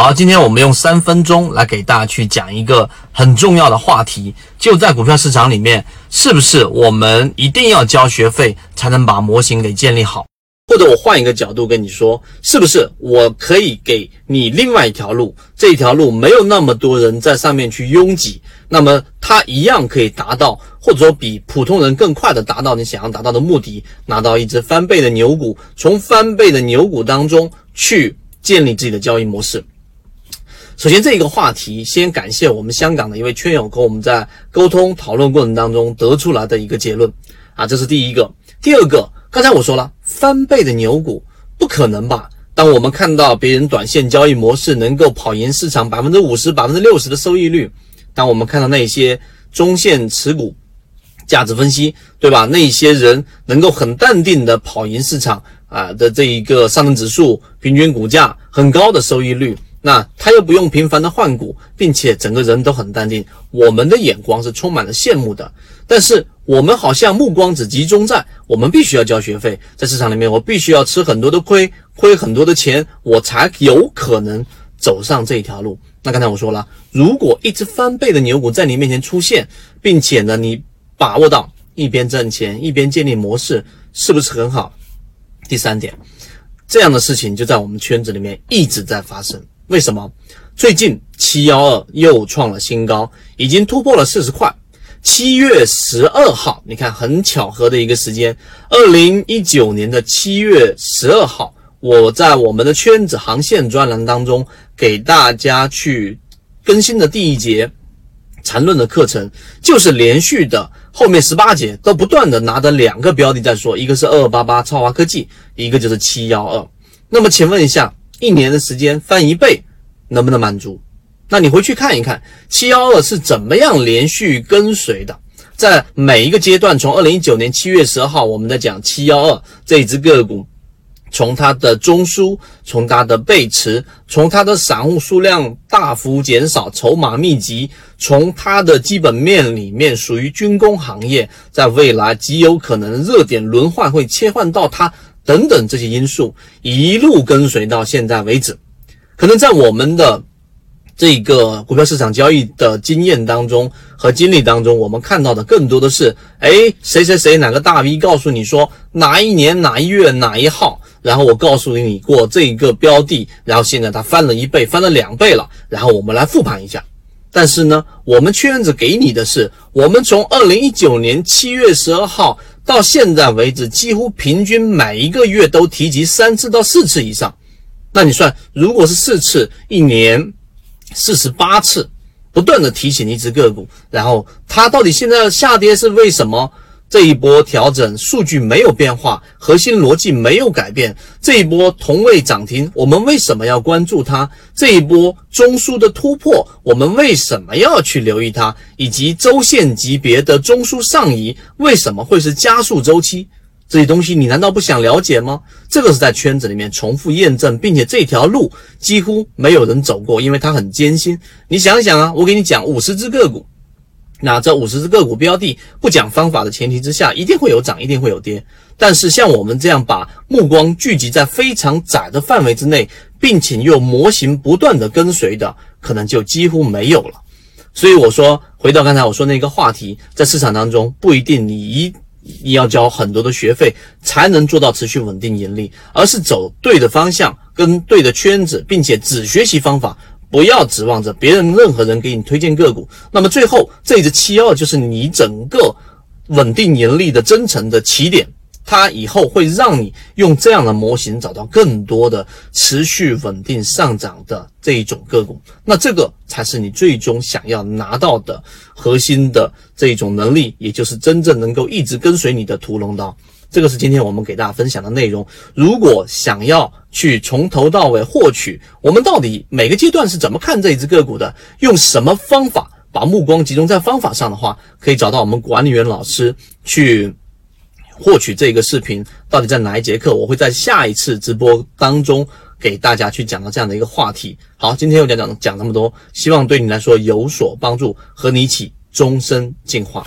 好，今天我们用三分钟来给大家去讲一个很重要的话题，就在股票市场里面，是不是我们一定要交学费才能把模型给建立好？或者我换一个角度跟你说，是不是我可以给你另外一条路？这一条路没有那么多人在上面去拥挤，那么它一样可以达到，或者说比普通人更快的达到你想要达到的目的，拿到一只翻倍的牛股，从翻倍的牛股当中去建立自己的交易模式。首先，这一个话题，先感谢我们香港的一位圈友和我们在沟通讨论过程当中得出来的一个结论啊，这是第一个。第二个。刚才我说了，翻倍的牛股不可能吧？当我们看到别人短线交易模式能够跑赢市场百分之五十、百分之六十的收益率，当我们看到那些中线持股、价值分析，对吧？那些人能够很淡定的跑赢市场啊的这一个上证指数平均股价很高的收益率，那他又不用频繁的换股，并且整个人都很淡定，我们的眼光是充满了羡慕的。但是我们好像目光只集中在我们必须要交学费，在市场里面我必须要吃很多的亏，亏很多的钱，我才有可能走上这一条路。那刚才我说了，如果一只翻倍的牛股在你面前出现，并且呢，你把握到一边挣钱一边建立模式，是不是很好？第三点，这样的事情就在我们圈子里面一直在发生。为什么？最近七幺二又创了新高，已经突破了四十块。七月十二号，你看很巧合的一个时间，二零一九年的七月十二号，我在我们的圈子航线专栏当中给大家去更新的第一节缠论的课程，就是连续的后面十八节都不断的拿着两个标的在说，一个是二二八八超华科技，一个就是七幺二。那么请问一下，一年的时间翻一倍，能不能满足？那你回去看一看七幺二是怎么样连续跟随的，在每一个阶段，从二零一九年七月十二号，我们在讲七幺二这一只个股，从它的中枢，从它的背驰，从它的散户数量大幅减少，筹码密集，从它的基本面里面属于军工行业，在未来极有可能热点轮换会切换到它等等这些因素，一路跟随到现在为止，可能在我们的。这个股票市场交易的经验当中和经历当中，我们看到的更多的是，哎，谁谁谁哪个大 V 告诉你说哪一年哪一月哪一号，然后我告诉你过这个标的，然后现在它翻了一倍，翻了两倍了，然后我们来复盘一下。但是呢，我们圈子给你的是，我们从二零一九年七月十二号到现在为止，几乎平均每一个月都提及三次到四次以上。那你算，如果是四次一年。四十八次，不断的提醒一只个股，然后它到底现在下跌是为什么？这一波调整数据没有变化，核心逻辑没有改变。这一波同位涨停，我们为什么要关注它？这一波中枢的突破，我们为什么要去留意它？以及周线级别的中枢上移，为什么会是加速周期？这些东西你难道不想了解吗？这个是在圈子里面重复验证，并且这条路几乎没有人走过，因为它很艰辛。你想想啊，我给你讲五十只个股，那这五十只个股标的不讲方法的前提之下，一定会有涨，一定会有跌。但是像我们这样把目光聚集在非常窄的范围之内，并且又模型不断的跟随的，可能就几乎没有了。所以我说，回到刚才我说那个话题，在市场当中不一定你一。你要交很多的学费才能做到持续稳定盈利，而是走对的方向，跟对的圈子，并且只学习方法，不要指望着别人任何人给你推荐个股。那么最后这只七二就是你整个稳定盈利的真诚的起点。它以后会让你用这样的模型找到更多的持续稳定上涨的这一种个股，那这个才是你最终想要拿到的核心的这一种能力，也就是真正能够一直跟随你的屠龙刀。这个是今天我们给大家分享的内容。如果想要去从头到尾获取我们到底每个阶段是怎么看这一只个股的，用什么方法把目光集中在方法上的话，可以找到我们管理员老师去。获取这个视频到底在哪一节课？我会在下一次直播当中给大家去讲到这样的一个话题。好，今天我讲讲讲这么多，希望对你来说有所帮助，和你一起终身进化。